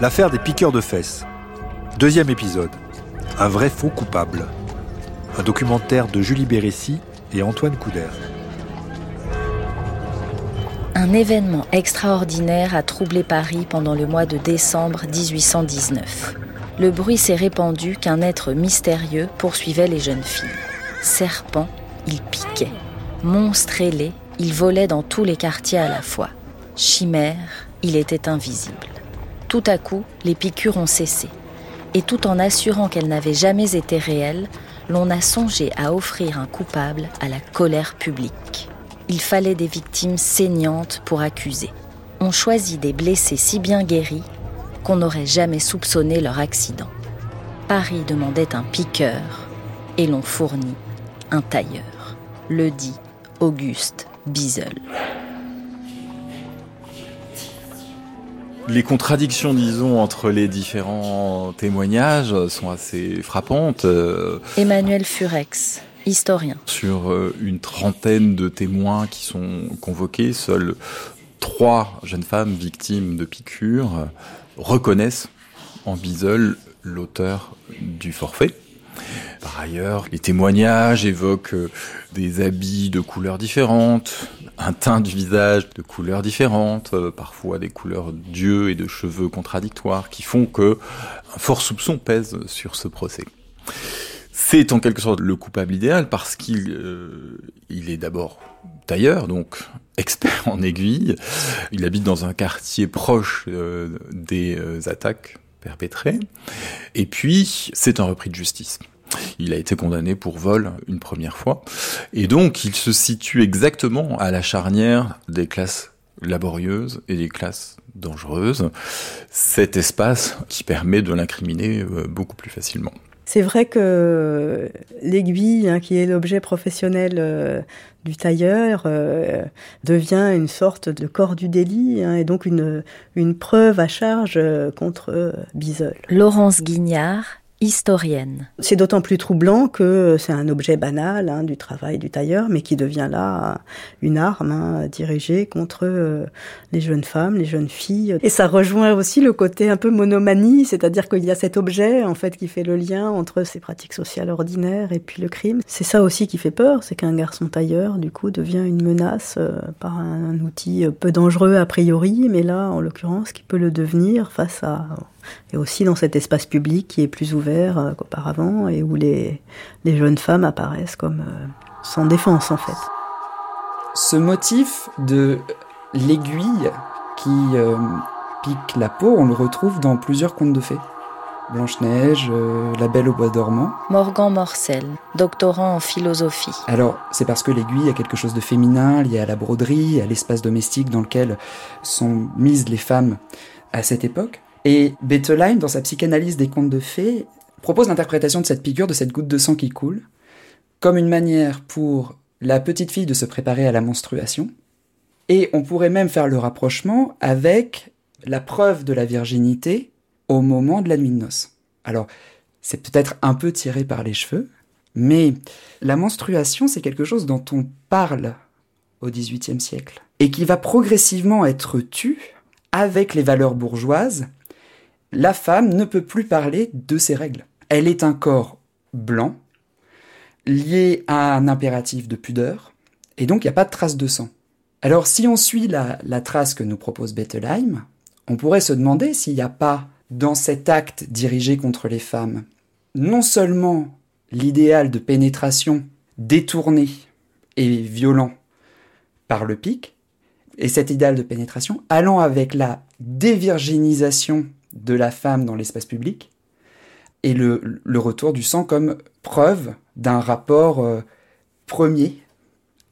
L'affaire des piqueurs de fesses. Deuxième épisode. Un vrai faux coupable. Un documentaire de Julie Bérécy et Antoine Couder. Un événement extraordinaire a troublé Paris pendant le mois de décembre 1819. Le bruit s'est répandu qu'un être mystérieux poursuivait les jeunes filles. Serpent, il piquait. Monstre ailé, il volait dans tous les quartiers à la fois. Chimère, il était invisible. Tout à coup, les piqûres ont cessé. Et tout en assurant qu'elles n'avaient jamais été réelles, l'on a songé à offrir un coupable à la colère publique. Il fallait des victimes saignantes pour accuser. On choisit des blessés si bien guéris qu'on n'aurait jamais soupçonné leur accident. Paris demandait un piqueur et l'on fournit un tailleur. Le dit Auguste Bizel. Les contradictions, disons, entre les différents témoignages sont assez frappantes. Euh, Emmanuel Furex, historien. Sur euh, une trentaine de témoins qui sont convoqués, seules trois jeunes femmes victimes de piqûres reconnaissent en Bizel l'auteur du forfait. Par ailleurs, les témoignages évoquent euh, des habits de couleurs différentes, un teint du visage de couleurs différentes, euh, parfois des couleurs d'yeux et de cheveux contradictoires, qui font que un fort soupçon pèse sur ce procès. C'est en quelque sorte le coupable idéal parce qu'il euh, est d'abord tailleur, donc expert en aiguille. Il habite dans un quartier proche des attaques perpétrées. Et puis, c'est un repris de justice. Il a été condamné pour vol une première fois. Et donc, il se situe exactement à la charnière des classes laborieuses et des classes dangereuses. Cet espace qui permet de l'incriminer euh, beaucoup plus facilement. C'est vrai que l'aiguille, hein, qui est l'objet professionnel euh, du tailleur, euh, devient une sorte de corps du délit hein, et donc une, une preuve à charge contre Bizel. Laurence Guignard C'est d'autant plus troublant que c'est un objet banal hein, du travail du tailleur, mais qui devient là une arme hein, dirigée contre euh, les jeunes femmes, les jeunes filles. Et ça rejoint aussi le côté un peu monomanie, c'est-à-dire qu'il y a cet objet en fait qui fait le lien entre ces pratiques sociales ordinaires et puis le crime. C'est ça aussi qui fait peur, c'est qu'un garçon tailleur du coup devient une menace euh, par un outil peu dangereux a priori, mais là en l'occurrence qui peut le devenir face à et aussi dans cet espace public qui est plus ouvert euh, qu'auparavant et où les, les, jeunes femmes apparaissent comme euh, sans défense en fait. Ce motif de l'aiguille qui euh, pique la peau, on le retrouve dans plusieurs contes de fées. Blanche-Neige, La Belle au Bois dormant. Morgan Morcel, doctorant en philosophie. Alors, c'est parce que l'aiguille a quelque chose de féminin lié à la broderie, à l'espace domestique dans lequel sont mises les femmes à cette époque. Et Bettelheim, dans sa psychanalyse des contes de fées, propose l'interprétation de cette piqûre, de cette goutte de sang qui coule, comme une manière pour la petite fille de se préparer à la menstruation. Et on pourrait même faire le rapprochement avec la preuve de la virginité au moment de la nuit de noces. Alors, c'est peut-être un peu tiré par les cheveux, mais la menstruation, c'est quelque chose dont on parle au XVIIIe siècle, et qui va progressivement être tu avec les valeurs bourgeoises la femme ne peut plus parler de ses règles. Elle est un corps blanc, lié à un impératif de pudeur, et donc il n'y a pas de trace de sang. Alors si on suit la, trace que nous propose Bettelheim, on pourrait se demander s'il n'y a pas dans cet acte dirigé contre les femmes non seulement l'idéal de pénétration détourné et violent par le pic, et cet idéal de pénétration allant avec la dévirginisation de la femme dans l'espace public, et le, retour du sang comme preuve d'un rapport euh, premier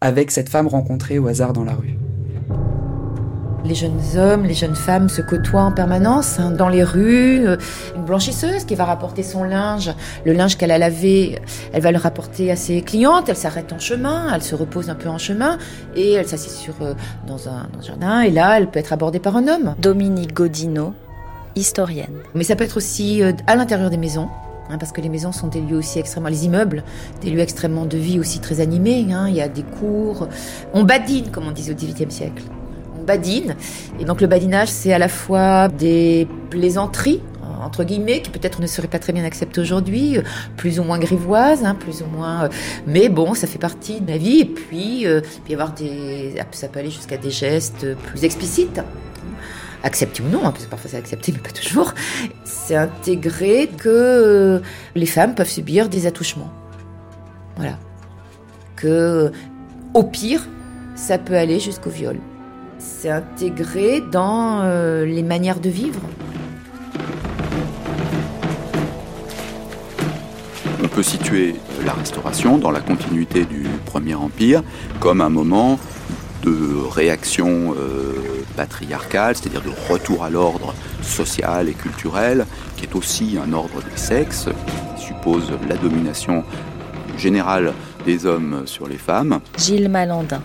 avec cette femme rencontrée au hasard dans la rue. Les jeunes hommes, les jeunes femmes se côtoient en permanence hein, dans les rues. Euh, une blanchisseuse qui va rapporter son linge, le linge qu'elle a lavé, elle va le rapporter à ses clientes. Elle s'arrête en chemin, elle se repose un peu en chemin et elle s'assied sur euh, dans un, dans un jardin. Et là, elle peut être abordée par un homme. Dominique Godino, historienne. Mais ça peut être aussi euh, à l'intérieur des maisons. Hein, parce que les maisons sont des lieux aussi extrêmement, les immeubles, des lieux extrêmement de vie aussi très animés. Hein. il y a des cours, on badine comme on disait au XVIIIe siècle. On badine. Et donc le badinage, c'est à la fois des plaisanteries entre guillemets, qui peut-être ne seraient pas très bien acceptées aujourd'hui, euh, plus ou moins grivoises, hein, plus ou moins. Euh, mais bon, ça fait partie de ma vie. Et puis, euh, puis avoir des, ça peut aller jusqu'à des gestes plus explicites accepté ou non, hein, parce que parfois c'est accepté, mais pas toujours, c'est intégrer que les femmes peuvent subir des attouchements. Voilà. Que, au pire, ça peut aller jusqu'au viol. C'est intégré dans les manières de vivre. On peut situer la Restauration dans la continuité du Premier Empire comme un moment de réaction euh, patriarcale, c'est-à-dire de retour à l'ordre social et culturel, qui est aussi un ordre des sexes, qui suppose la domination générale des hommes sur les femmes. Gilles Malandin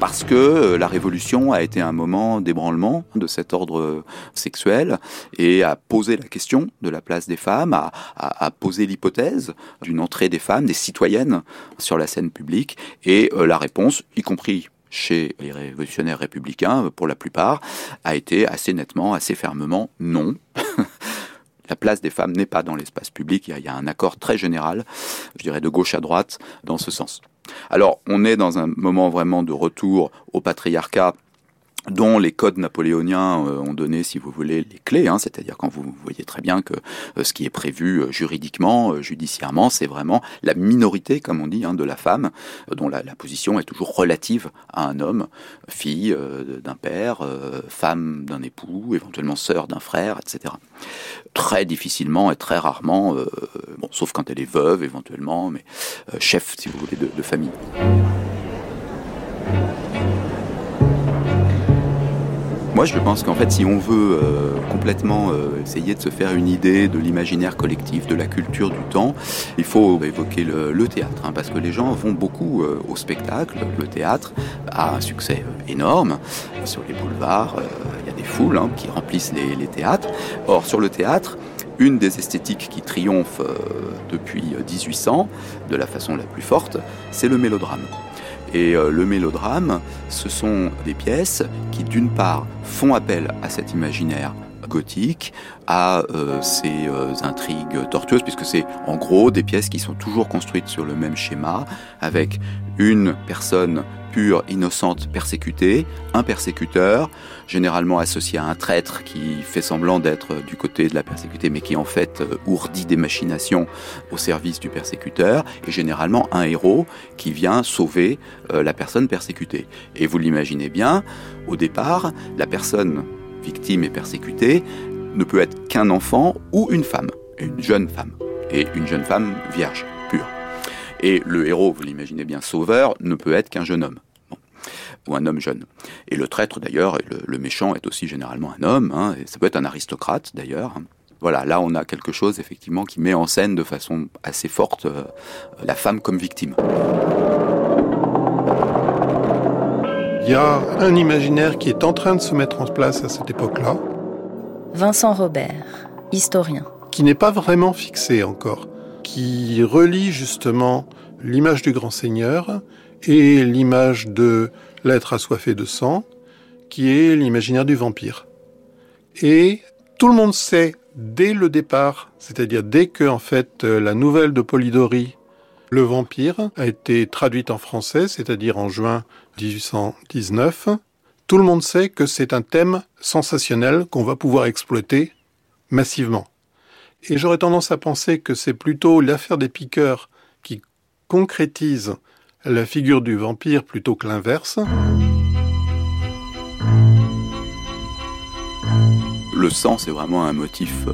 Parce que euh, la Révolution a été un moment d'ébranlement de cet ordre sexuel et a posé la question de la place des femmes, a, a, posé l'hypothèse d'une entrée des femmes, des citoyennes sur la scène publique et euh, la réponse, y compris chez les révolutionnaires républicains, pour la plupart, a été assez nettement, assez fermement non. la place des femmes n'est pas dans l'espace public. Il y, a, un accord très général, je dirais de gauche à droite, dans ce sens. Alors, on est dans un moment vraiment de retour au patriarcat dont les codes napoléoniens euh, ont donné, si vous voulez, les clés. Hein, C'est-à-dire quand vous voyez très bien que euh, ce qui est prévu euh, juridiquement, judiciairement, c'est vraiment la minorité, comme on dit, hein, de la femme, dont la, position est toujours relative à un homme, fille d'un père, femme d'un époux, éventuellement sœur d'un frère, etc. Très difficilement et très rarement, bon, sauf quand elle est veuve éventuellement, mais chef, si vous voulez, de, de famille. Moi, je pense qu'en fait, si on veut euh, complètement euh, essayer de se faire une idée de l'imaginaire collectif, de la culture du temps, il faut évoquer le, théâtre, hein, parce que les gens vont beaucoup euh, au spectacle. Le théâtre a un succès énorme. Sur les boulevards, il y a des foules hein, qui remplissent les, les, théâtres. Or, sur le théâtre, une des esthétiques qui triomphe depuis 1800 de la façon la plus forte, c'est le mélodrame. Et euh, le mélodrame, ce sont des pièces qui, d'une part, font appel à cet imaginaire gothique, à euh, ces euh, intrigues tortueuses, puisque c'est en gros des pièces qui sont toujours construites sur le même schéma, avec une personne pure, innocente, persécutée, un persécuteur, généralement associé à un traître qui fait semblant d'être du côté de la persécutée, mais qui en fait euh, ourdit des machinations au service du persécuteur, et généralement un héros qui vient sauver euh, la personne persécutée. Et vous l'imaginez bien, au départ, la personne victime et persécutée ne peut être qu'un enfant ou une femme, une jeune femme, et une jeune femme vierge, pure. Et le héros, vous l'imaginez bien, sauveur, ne peut être qu'un jeune homme. ou un homme jeune. Et le traître, d'ailleurs, le, méchant est aussi généralement un homme, hein, ça peut être un aristocrate, d'ailleurs. Voilà, là on a quelque chose effectivement qui met en scène de façon assez forte euh, la femme comme victime. Y a un imaginaire qui est en train de se mettre en place à cette époque-là. Vincent Robert, historien. Qui n'est pas vraiment fixé encore qui relie justement l'image du grand seigneur et l'image de l'être assoiffé de sang, qui est l'imaginaire du vampire. Et tout le monde sait dès le départ, c'est-à-dire dès que en fait la nouvelle de Polidori, le vampire, a été traduite en français, c'est-à-dire en juin 1819, tout le monde sait que c'est un thème sensationnel qu'on va pouvoir exploiter massivement. Et j'aurais tendance à penser que c'est plutôt l'affaire des piqueurs qui concrétise la figure du vampire plutôt que l'inverse. Le sang, c'est vraiment un motif euh,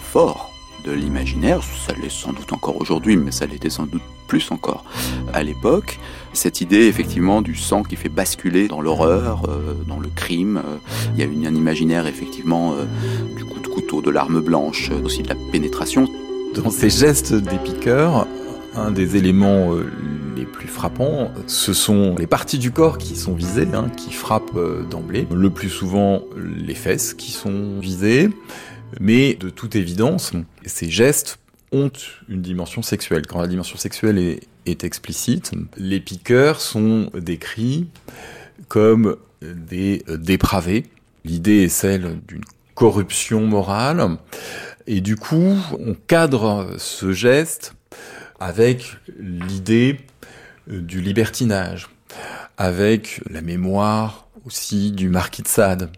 fort de l'imaginaire. Ça l'est sans doute encore aujourd'hui, mais ça l'était sans doute plus encore à l'époque. Cette idée, effectivement, du sang qui fait basculer dans l'horreur, euh, dans le crime. Euh, il y a une, un imaginaire, effectivement, du coup couteau, de l'arme blanche, aussi de la pénétration. Dans ces gestes des piqueurs, un des éléments euh, les plus frappants, ce sont les parties du corps qui sont visées, hein, qui frappent euh, d'emblée. Le plus souvent, les fesses qui sont visées. Mais de toute évidence, ces gestes ont une dimension sexuelle. Quand la dimension sexuelle est, explicite, les piqueurs sont décrits comme des dépravés. L'idée est celle d'une corruption morale. Et du coup, on cadre ce geste avec l'idée du libertinage, avec la mémoire aussi du marquis de Sade.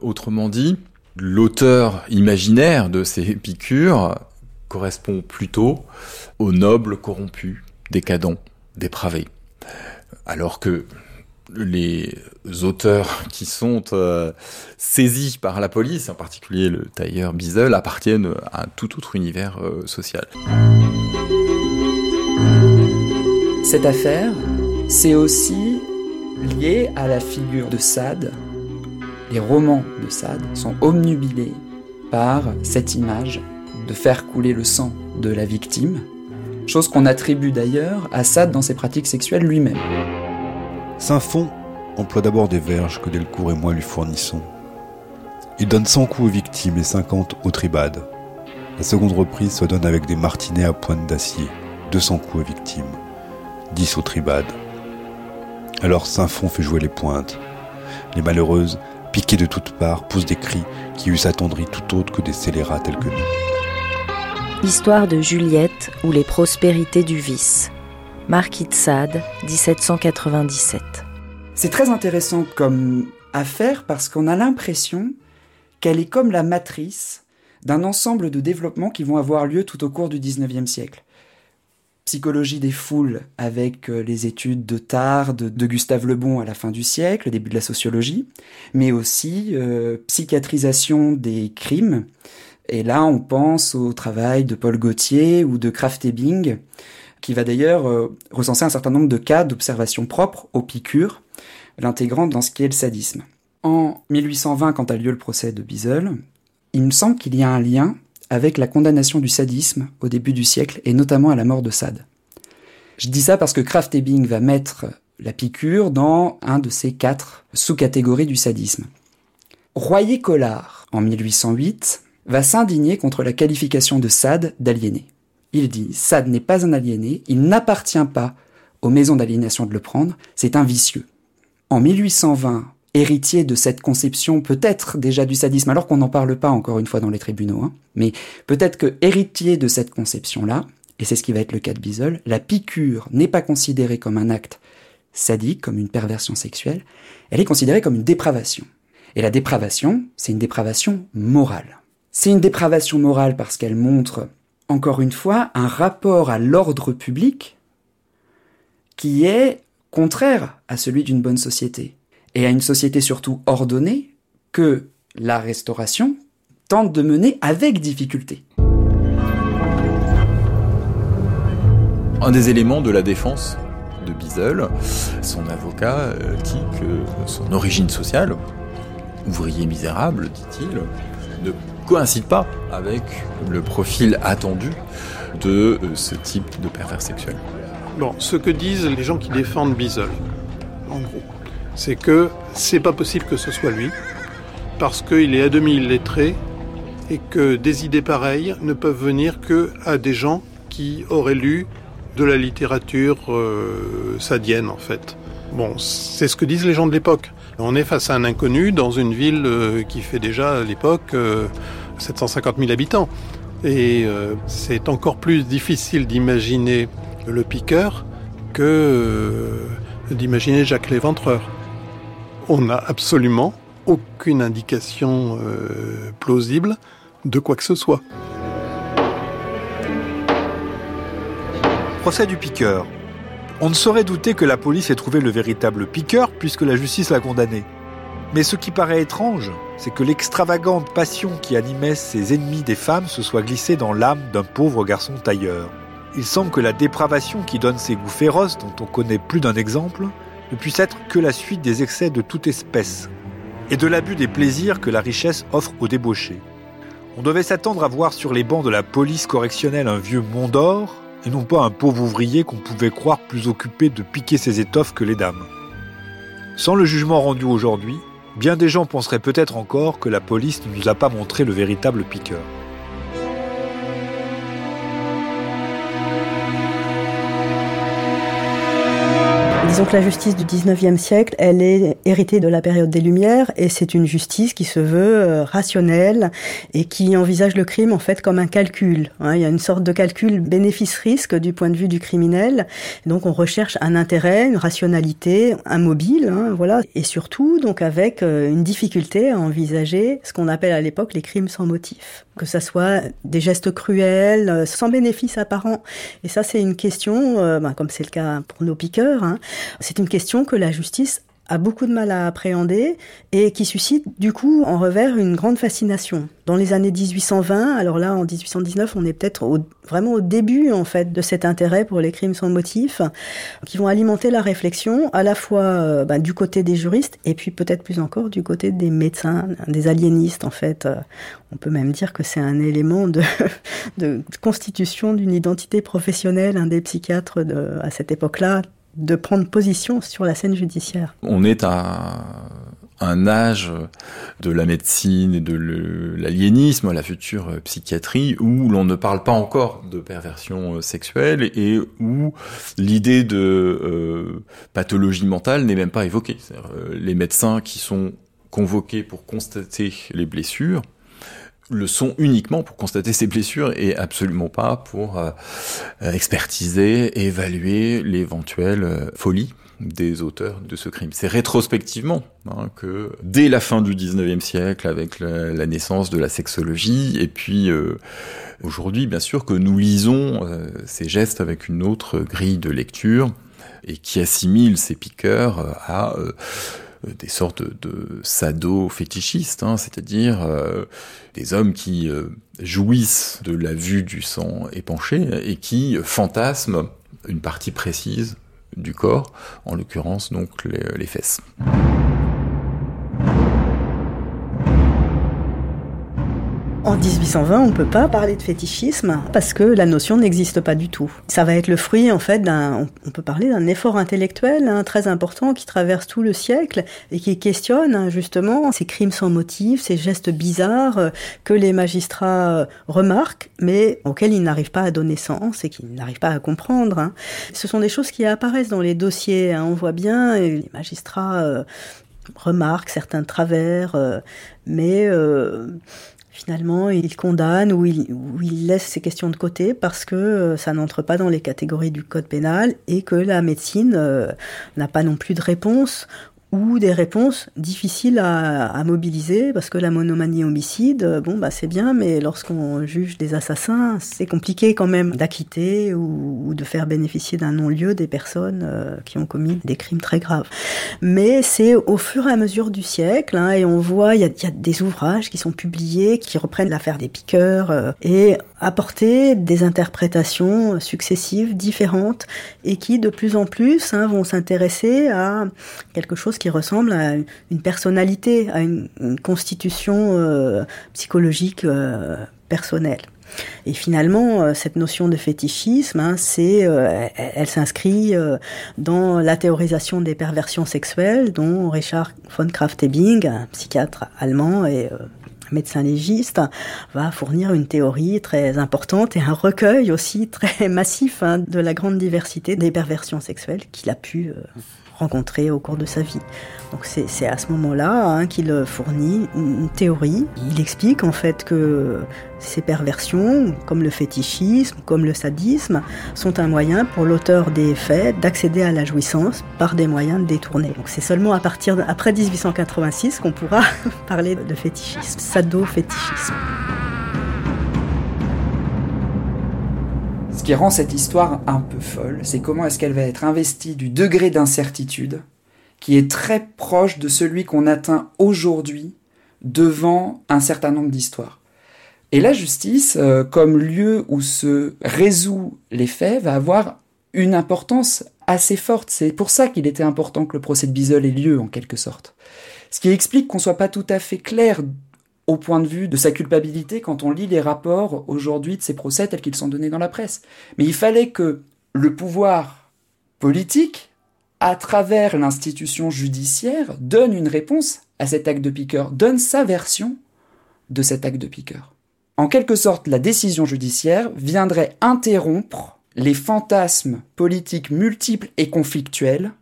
Autrement dit, l'auteur imaginaire de ces piqûres correspond plutôt aux nobles corrompus, décadents, dépravés. Alors que les auteurs qui sont euh, saisis par la police, en particulier le tailleur Bizel, appartiennent à tout autre univers euh, social. Cette affaire, c'est aussi lié à la figure de Sade. Les romans de Sade sont omnubilés par cette image de faire couler le sang de la victime, chose qu'on attribue d'ailleurs à Sade dans ses pratiques sexuelles lui-même. Saint-Fond emploie d'abord des verges que Delcourt et moi lui fournissons. Il donne 100 coups aux victimes et 50 aux tribades. La seconde reprise se donne avec des martinets à pointe d'acier, 200 coups aux victimes, 10 aux tribades. Alors Saint-Fond fait jouer les pointes. Les malheureuses, piquées de toutes parts, poussent des cris qui eussent attendri tout autre que des scélérats tels que nous. Histoire de Juliette ou les prospérités du vice. Marquis de Sade, 1797. C'est très intéressant comme affaire parce qu'on a l'impression qu'elle est comme la matrice d'un ensemble de développements qui vont avoir lieu tout au cours du XIXe siècle. Psychologie des foules avec euh, les études de Tard, de, Gustave Le Bon à la fin du siècle, début de la sociologie, mais aussi euh, psychiatrisation des crimes. Et là, on pense au travail de Paul Gauthier ou de Kraft Ebing, qui va d'ailleurs euh, recenser un certain nombre de cas d'observation propre aux piqûres, l'intégrant dans ce qui est le sadisme. En 1820, quand a lieu le procès de Bizel, il me semble qu'il y a un lien avec la condamnation du sadisme au début du siècle et notamment à la mort de Sade. Je dis ça parce que Kraft Ebing va mettre la piqûre dans un de ces quatre sous-catégories du sadisme. Royer-Collard, en 1808, va s'indigner contre la qualification de Sade d'aliéné. Il dit Sade n'est pas un aliéné, il n'appartient pas aux maisons d'aliénation de le prendre, c'est un vicieux. En 1820, héritier de cette conception peut-être déjà du sadisme, alors qu'on n'en parle pas encore une fois dans les tribunaux, hein, mais peut-être que héritier de cette conception-là, et c'est ce qui va être le cas de Bisol, la piqûre n'est pas considérée comme un acte sadique, comme une perversion sexuelle, elle est considérée comme une dépravation. Et la dépravation, c'est une dépravation morale. C'est une dépravation morale parce qu'elle montre, encore une fois, un rapport à l'ordre public qui est contraire à celui d'une bonne société et à une société surtout ordonnée que la restauration tente de mener avec difficulté. Un des éléments de la défense de Bizel, son avocat euh, dit que son origine sociale, ouvrier misérable, dit-il, ne coïncide pas avec le profil attendu de euh, ce type de pervers sexuel. Bon, ce que disent les gens qui défendent Bizel, en gros, c'est que c'est pas possible que ce soit lui, parce qu'il est à demi illettré et que des idées pareilles ne peuvent venir que à des gens qui auraient lu de la littérature euh, sadienne en fait. Bon, c'est ce que disent les gens de l'époque. On est face à un inconnu dans une ville euh, qui fait déjà à l'époque 750 000 habitants. Et euh, c'est encore plus difficile d'imaginer le piqueur que d'imaginer Jacques Léventreur on n'a absolument aucune indication euh, plausible de quoi que ce soit. Procès du piqueur. On ne saurait douter que la police ait trouvé le véritable piqueur puisque la justice l'a condamné. Mais ce qui paraît étrange, c'est que l'extravagante passion qui animait ses ennemis des femmes se soit glissée dans l'âme d'un pauvre garçon tailleur. Il semble que la dépravation qui donne ces goûts féroces, dont on connaît plus d'un exemple, ne puisse être que la suite des excès de toute espèce et de l'abus des plaisirs que la richesse offre aux débauchés. On devait s'attendre à voir sur les bancs de la police correctionnelle un vieux d'or et non pas un pauvre ouvrier qu'on pouvait croire plus occupé de piquer ses étoffes que les dames. Sans le jugement rendu aujourd'hui, bien des gens penseraient peut-être encore que la police ne nous a pas montré le véritable piqueur. Disons que la justice du 19e siècle, elle est héritée de la période des Lumières et c'est une justice qui se veut euh, rationnelle et qui envisage le crime en fait comme un calcul. Hein. Il y a une sorte de calcul bénéfice-risque du point de vue du criminel. Donc on recherche un intérêt, une rationalité, un mobile, hein, voilà, et surtout donc avec euh, une difficulté à envisager ce qu'on appelle à l'époque les crimes sans motif que ça soit des gestes cruels, euh, sans bénéfice apparent. Et ça, c'est une question, ben, comme c'est le cas pour nos piqueurs, hein, c'est une question que la justice a beaucoup de mal à appréhender et qui suscite du coup en revers une grande fascination. Dans les années 1820, alors là en 1819, on est peut-être vraiment au début en fait de cet intérêt pour les crimes sans motif, qui vont alimenter la réflexion à la fois euh, bah, du côté des juristes et puis peut-être plus encore du côté des médecins, des aliénistes en fait. Euh, on peut même dire que c'est un élément de, constitution d'une identité professionnelle un des psychiatres à cette époque-là de prendre position sur la scène judiciaire. On est à un âge de la médecine et de l'aliénisme, la future psychiatrie, où l'on ne parle pas encore de perversion sexuelle et où l'idée de euh, pathologie mentale n'est même pas évoquée. Euh, les médecins qui sont convoqués pour constater les blessures le sont uniquement pour constater ces blessures et absolument pas pour euh, expertiser, évaluer l'éventuelle euh, folie des auteurs de ce crime. C'est rétrospectivement hein, que dès la fin du 19e siècle, avec la, naissance de la sexologie, et puis euh, aujourd'hui, bien sûr, que nous lisons ces gestes avec une autre grille de lecture et qui assimile ces piqueurs à euh, des sortes de sado-fétichistes, hein, c'est-à-dire euh, des hommes qui euh, jouissent de la vue du sang épanché et qui fantasment une partie précise du corps, en l'occurrence donc les fesses. En 1820, on ne peut pas parler de fétichisme parce que la notion n'existe pas du tout. Ça va être le fruit, en fait, d'un, on peut parler d'un effort intellectuel hein, très important qui traverse tout le siècle et qui questionne hein, justement ces crimes sans motif, ces gestes bizarres euh, que les magistrats euh, remarquent, mais auxquels ils n'arrivent pas à donner sens et qu'ils n'arrivent pas à comprendre. Hein. Ce sont des choses qui apparaissent dans les dossiers. On voit bien les magistrats euh, remarquent certains travers, mais finalement, il condamne ou il, ou laisse ces questions de côté parce que euh, ça n'entre pas dans les catégories du code pénal et que la médecine euh, n'a pas non plus de réponse ou des réponses difficiles à, mobiliser parce que la monomanie homicide, euh, bon bah c'est bien, mais lorsqu'on juge des assassins, c'est compliqué quand même d'acquitter ou, de faire bénéficier d'un non-lieu des personnes euh, qui ont commis des crimes très graves. Mais c'est au fur et à mesure du siècle, hein, et on voit il y a, y a, des ouvrages qui sont publiés qui reprennent l'affaire des piqueurs euh, et apporter des interprétations successives, différentes, et qui de plus en plus hein, vont s'intéresser à quelque chose qui ressemble à une personnalité, à une, constitution euh, psychologique euh, personnelle. Et finalement, euh, cette notion de fétichisme, hein, c'est, elle, s'inscrit dans la théorisation des perversions sexuelles, dont Richard von Kraft-Ebing, un psychiatre allemand et médecin légiste, va fournir une théorie très importante et un recueil aussi très massif hein, de la grande diversité des perversions sexuelles qu'il a pu rencontré au cours de sa vie. Donc c'est à ce moment-là hein, qu'il fournit une théorie. Il explique en fait que ces perversions, comme le fétichisme, comme le sadisme, sont un moyen pour l'auteur des faits d'accéder à la jouissance par des moyens détournés. Donc c'est seulement à partir après 1886 qu'on pourra parler de fétichisme, sado-fétichisme. Ce qui rend cette histoire un peu folle, c'est comment est-ce qu'elle va être investie du degré d'incertitude qui est très proche de celui qu'on atteint aujourd'hui devant un certain nombre d'histoires. Et la justice, euh, comme lieu où se résout les faits, va avoir une importance assez forte. C'est pour ça qu'il était important que le procès de Bisol ait lieu, en quelque sorte. Ce qui explique qu'on soit pas tout à fait clair au point de vue de sa culpabilité quand on lit les rapports aujourd'hui de ces procès tels qu'ils sont donnés dans la presse. Mais il fallait que le pouvoir politique, à travers l'institution judiciaire, donne une réponse à cet acte de piqueur, donne sa version de cet acte de piqueur. En quelque sorte, la décision judiciaire viendrait interrompre les fantasmes politiques multiples et conflictuels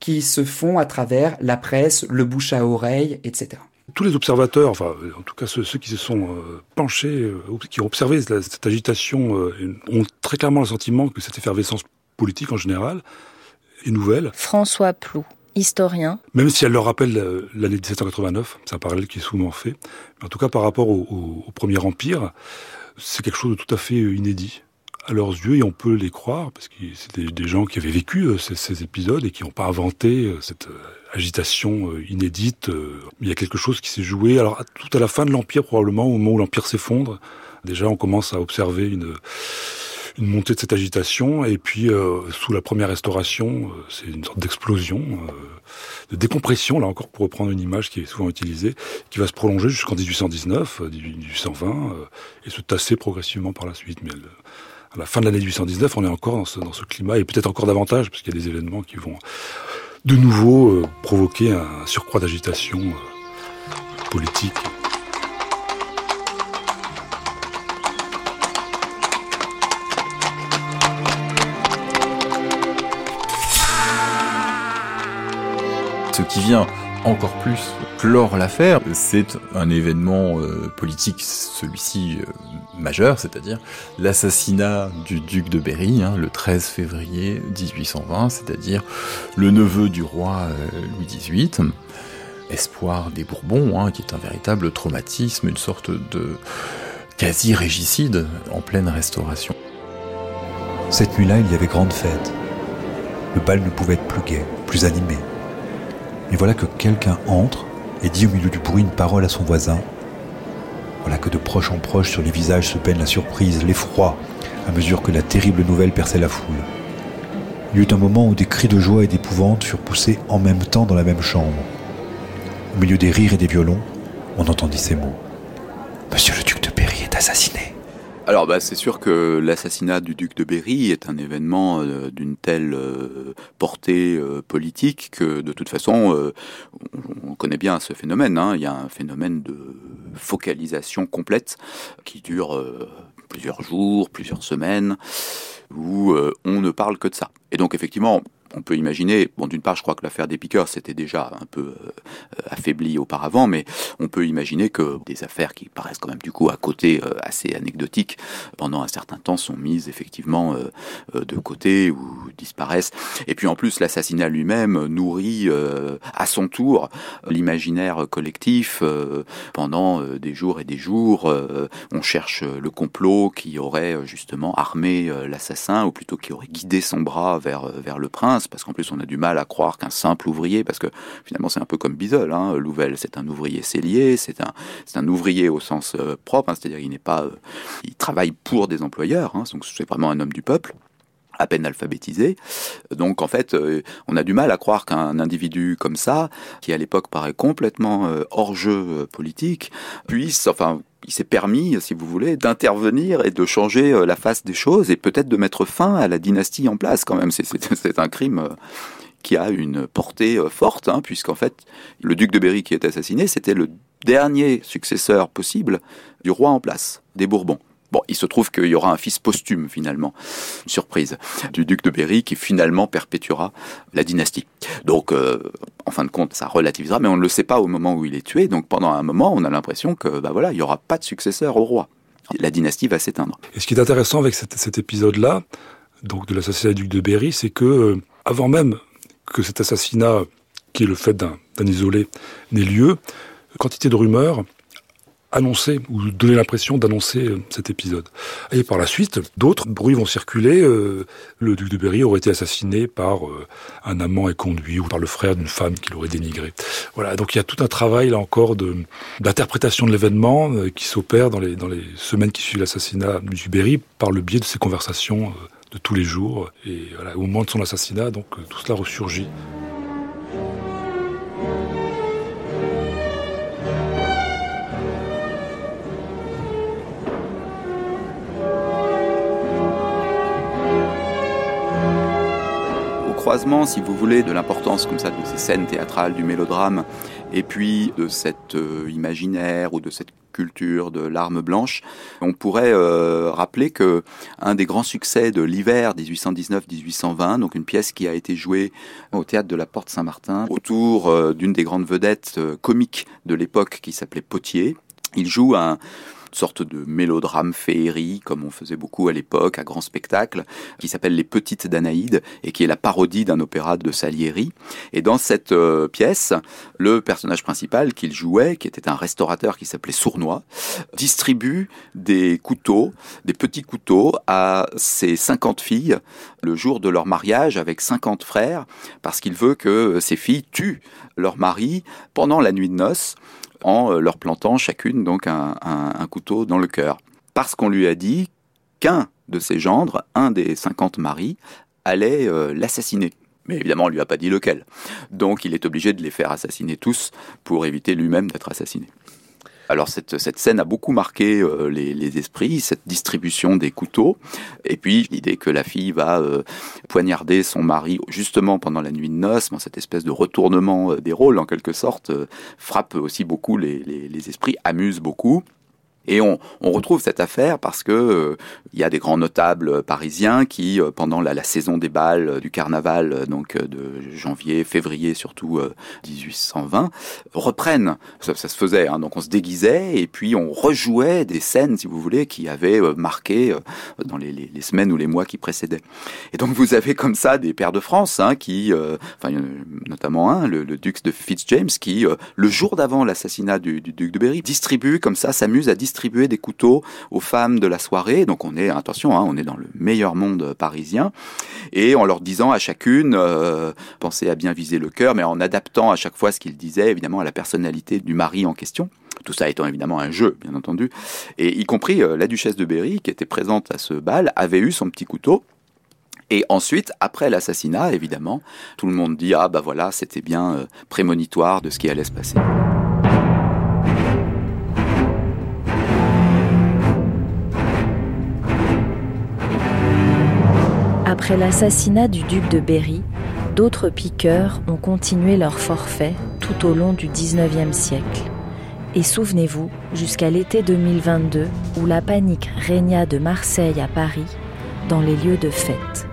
qui se font à travers la presse, le bouche à oreille, etc. Tous les observateurs, enfin en tout cas ceux, qui se sont euh, penchés, euh, qui ont observé cette agitation, euh, ont très clairement le sentiment que cette effervescence politique en général est nouvelle. François Plou, historien. Même si elle leur rappelle l'année 1789, c'est un parallèle qui est souvent fait, mais en tout cas par rapport au Premier Empire, c'est quelque chose de tout à fait inédit à leurs yeux et on peut les croire parce que c'était des gens qui avaient vécu euh, ces, épisodes et qui n'ont pas inventé euh, cette euh, agitation inédite. Il y a quelque chose qui s'est joué. Alors tout à la fin de l'empire probablement, au moment où l'empire s'effondre, déjà on commence à observer une une montée de cette agitation et puis sous la première restauration, c'est une sorte d'explosion, de décompression là encore pour reprendre une image qui est souvent utilisée, qui va se prolonger jusqu'en 1819, 1820 et se tasser progressivement par la suite. Mais à la fin de l'année 1819, on est encore dans ce, dans ce climat, et peut-être encore davantage, parce qu'il y a des événements qui vont de nouveau euh, provoquer un surcroît d'agitation euh, politique. Ce qui vient encore plus clore l'affaire. C'est un événement euh, politique, celui-ci euh, majeur, c'est-à-dire l'assassinat du duc de Berry, hein, le 13 février 1820, c'est-à-dire le neveu du roi euh, Louis XVIII, espoir des Bourbons, hein, qui est un véritable traumatisme, une sorte de quasi-régicide en pleine restauration. Cette nuit-là, il y avait grande fête. Le bal ne pouvait être plus gai, plus animé. Mais voilà que quelqu'un entre et dit au milieu du bruit une parole à son voisin. Voilà que de proche en proche sur les visages se peigne la surprise, l'effroi, à mesure que la terrible nouvelle perçait la foule. Il y eut un moment où des cris de joie et d'épouvante furent poussés en même temps dans la même chambre. Au milieu des rires et des violons, on entendit ces mots. Monsieur le duc de Berry est assassiné. Alors bah, c'est sûr que l'assassinat du duc de Berry est un événement euh, d'une telle euh, portée euh, politique que de toute façon on, connaît bien ce phénomène. Hein. Il y a un phénomène de focalisation complète qui dure plusieurs jours, plusieurs semaines, où on ne parle que de ça. Et donc effectivement, on peut imaginer, bon d'une part je crois que l'affaire des piqueurs s'était déjà un peu euh, affaiblie auparavant, mais on peut imaginer que des affaires qui paraissent quand même du coup à côté euh, assez anecdotiques pendant un certain temps sont mises effectivement euh, de côté ou disparaissent. Et puis en plus l'assassinat lui-même nourrit à son tour l'imaginaire collectif pendant des jours et des jours. on cherche le complot qui aurait justement armé l'assassin ou plutôt qui aurait guidé son bras vers vers le prince parce qu'en plus on a du mal à croire qu'un simple ouvrier, parce que finalement c'est un peu comme Bisol, hein, Louvel, c'est un ouvrier cellier, c'est un, un ouvrier au sens euh, propre, hein, c'est-à-dire qu'il n'est pas, euh, il travaille pour des employeurs, hein, donc c'est vraiment un homme du peuple à peine alphabétisé. Donc en fait, euh, on a du mal à croire qu'un individu comme ça, qui à l'époque paraît complètement hors jeu politique, puisse, enfin, il s'est permis, si vous voulez, d'intervenir et de changer euh, la face des choses et peut-être de mettre fin à la dynastie en place quand même. C'est un crime euh, qui a une portée euh, forte, hein, puisqu'en fait, le duc de Berry qui est assassiné, c'était le dernier successeur possible du roi en place, des Bourbons. Bon, il se trouve qu'il y aura un fils posthume finalement, une surprise, du duc de Berry qui finalement perpétuera la dynastie. Donc, euh, en fin de compte, ça relativisera, mais on ne le sait pas au moment où il est tué. Donc, pendant un moment, on a l'impression que, bah voilà, il y aura pas de successeur au roi. La dynastie va s'éteindre. Et ce qui est intéressant avec cet, épisode-là, donc de l'assassinat du duc de Berry, c'est que euh, avant même que cet assassinat, qui est le fait d'un isolé, n'ait lieu, quantité de rumeurs annoncer ou donner l'impression d'annoncer euh, cet épisode. Et par la suite, d'autres bruits vont circuler. Euh, le duc de Berry aurait été assassiné par euh, un amant éconduit ou par le frère d'une femme qui l'aurait dénigré. Voilà, donc il y a tout un travail là encore de d'interprétation de l'événement qui s'opère dans les dans les semaines qui suivent l'assassinat du Berry par le biais de ces conversations de tous les jours. Et voilà, au moment de son assassinat, donc tout cela ressurgit. Si vous voulez, de l'importance comme ça de ces scènes théâtrales, du mélodrame, et puis de cet euh, imaginaire ou de cette culture de l'arme blanche. On pourrait euh, rappeler que un des grands succès de l'hiver 1819-1820, donc une pièce qui a été jouée au théâtre de la Porte Saint-Martin autour euh, d'une des grandes vedettes comiques de l'époque qui s'appelait Potier. Il joue un sorte de mélodrame féerie, comme on faisait beaucoup à l'époque, à grand spectacle, qui s'appelle Les Petites Danaïdes, et qui est la parodie d'un opéra de Salieri. Et dans cette euh, pièce, le personnage principal qu'il jouait, qui était un restaurateur qui s'appelait Sournois, distribue des couteaux, des petits couteaux, à ses 50 filles le jour de leur mariage avec 50 frères, parce qu'il veut que ces filles tuent leur mari pendant la nuit de noces en euh, leur plantant chacune donc un, couteau dans le cœur. Parce qu'on lui a dit qu'un de ses gendres, un des 50 maris, allait euh, l'assassiner. Mais évidemment, on lui a pas dit lequel. Donc il est obligé de les faire assassiner tous pour éviter lui-même d'être assassiné. Alors cette, scène a beaucoup marqué euh, les, esprits, cette distribution des couteaux, et puis l'idée que la fille va euh, poignarder son mari justement pendant la nuit de noces, cette espèce de retournement euh, des rôles en quelque sorte, frappe aussi beaucoup les esprits, amuse beaucoup. Et on, retrouve cette affaire parce que euh, il y a des grands notables parisiens qui, euh, pendant la, saison des balles euh, du carnaval, donc de janvier, février surtout 1820, reprennent. Ça, ça se faisait, hein, donc on se déguisait et puis on rejouait des scènes, si vous voulez, qui avaient marqué dans les, semaines ou les mois qui précédaient. Et donc vous avez comme ça des pères de France, hein, qui, enfin notamment un, le, le, duc de Fitzjames, qui le jour d'avant l'assassinat du, du, duc de Berry distribue comme ça, s'amuse à distribuer distribuer des couteaux aux femmes de la soirée. Donc on est, attention, hein, on est dans le meilleur monde parisien. Et en leur disant à chacune, euh, pensez à bien viser le cœur, mais en adaptant à chaque fois ce qu'ils disaient, évidemment, à la personnalité du mari en question. Tout ça étant évidemment un jeu, bien entendu. Et y compris euh, la duchesse de Berry, qui était présente à ce bal, avait eu son petit couteau. Et ensuite, après l'assassinat, évidemment, tout le monde dit ah bah voilà, c'était bien euh, prémonitoire de ce qui allait se passer. Après l'assassinat du duc de Berry, d'autres piqueurs ont continué leur forfait tout au long du XIXe siècle. Et souvenez-vous, jusqu'à l'été 2022, où la panique régna de Marseille à Paris, dans les lieux de fête.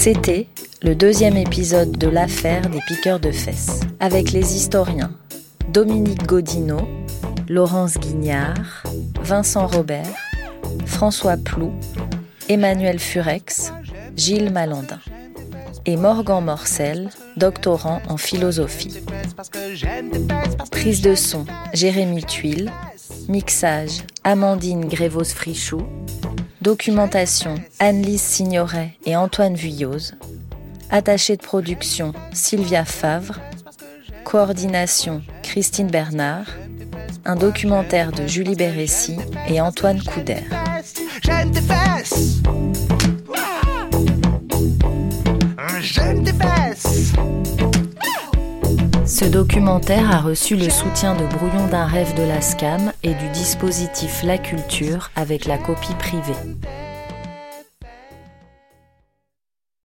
C'était le deuxième épisode de l'affaire des piqueurs de fesses, avec les historiens Dominique Godineau, Laurence Guignard, Vincent Robert, François Plou, Emmanuel Furex, Gilles Malandin et Morgan Morcel, doctorant en philosophie. Prise de son, Jérémy Tuile. Mixage, Amandine Grévos-Frichou. Documentation Anne-Lise Signoret et Antoine Vuillose. Attaché de production Sylvia Favre. Coordination Christine Bernard. Un documentaire de Julie Bérécy et Antoine Couder. Ce documentaire a reçu le soutien de Brouillon d'un rêve de la SCAM et du dispositif La Culture avec la copie privée.